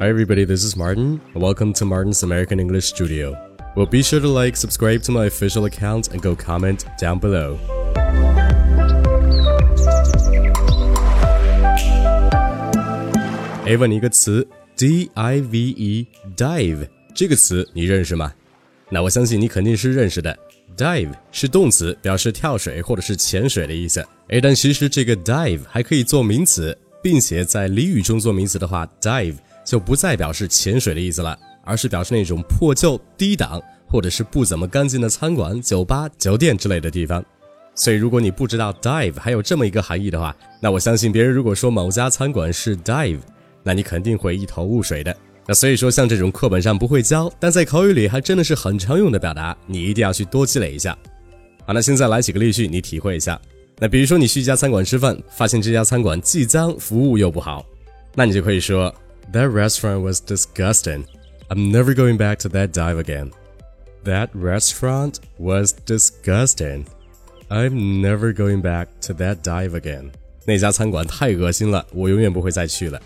Hi everybody, this is Martin. Welcome to Martin's American English Studio. Well, be sure to like, subscribe to my official account, and go comment down below. 哎，问你一个词，D I V E，dive 这个词你认识吗？那我相信你肯定是认识的。Dive 是动词，表示跳水或者是潜水的意思。哎，但其实这个 dive 还可以做名词，并且在俚语中做名词的话，dive 就不再表示潜水的意思了，而是表示那种破旧、低档或者是不怎么干净的餐馆、酒吧、酒店之类的地方。所以，如果你不知道 dive 还有这么一个含义的话，那我相信别人如果说某家餐馆是 dive，那你肯定会一头雾水的。那所以说，像这种课本上不会教，但在口语里还真的是很常用的表达，你一定要去多积累一下。好，那现在来几个例句，你体会一下。那比如说，你去一家餐馆吃饭，发现这家餐馆既脏，服务又不好，那你就可以说 ：That restaurant was disgusting. I'm never going back to that dive again. That restaurant was disgusting. I'm never going back to that dive again. 那家餐馆太恶心了，我永远不会再去了。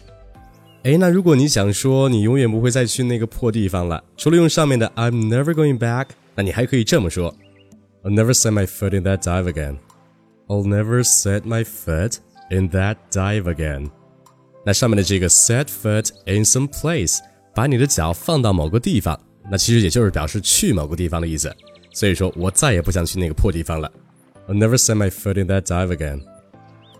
哎，那如果你想说你永远不会再去那个破地方了，除了用上面的 I'm never going back，那你还可以这么说：I'll never set my foot in that dive again. I'll never set my foot in that dive again. 那上面的这个 set foot in some place，把你的脚放到某个地方，那其实也就是表示去某个地方的意思。所以说我再也不想去那个破地方了。I'll never set my foot in that dive again.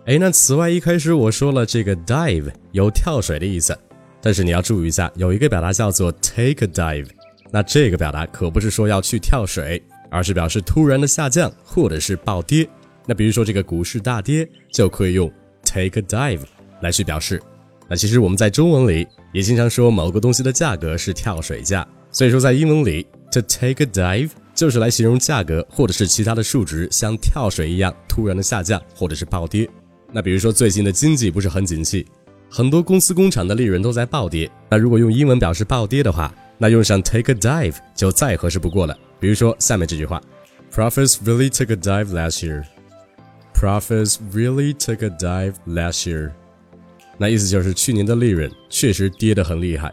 哎，那此外一开始我说了这个 dive 有跳水的意思，但是你要注意一下，有一个表达叫做 take a dive，那这个表达可不是说要去跳水，而是表示突然的下降或者是暴跌。那比如说这个股市大跌，就可以用 take a dive 来去表示。那其实我们在中文里也经常说某个东西的价格是跳水价，所以说在英文里 to take a dive 就是来形容价格或者是其他的数值像跳水一样突然的下降或者是暴跌。那比如说最近的经济不是很景气，很多公司工厂的利润都在暴跌。那如果用英文表示暴跌的话，那用上 take a dive 就再合适不过了。比如说下面这句话：Profits really took a dive last year. Profits really took a dive last year. 那意思就是去年的利润确实跌得很厉害。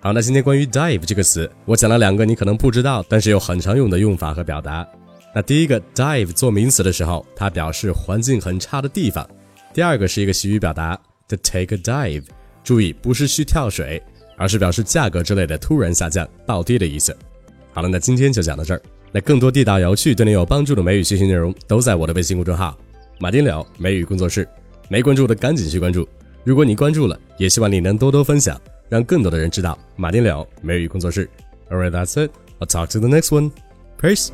好，那今天关于 dive 这个词，我讲了两个你可能不知道，但是又很常用的用法和表达。那第一个 dive 做名词的时候，它表示环境很差的地方。第二个是一个习语表达，to take a dive，注意不是去跳水，而是表示价格之类的突然下降、暴跌的意思。好了，那今天就讲到这儿。那更多地道有趣、对你有帮助的美语学习内容，都在我的微信公众号“马丁柳美语工作室”。没关注的赶紧去关注。如果你关注了，也希望你能多多分享，让更多的人知道马丁柳美语工作室。Alright, that's it. I'll talk to the next one. Peace.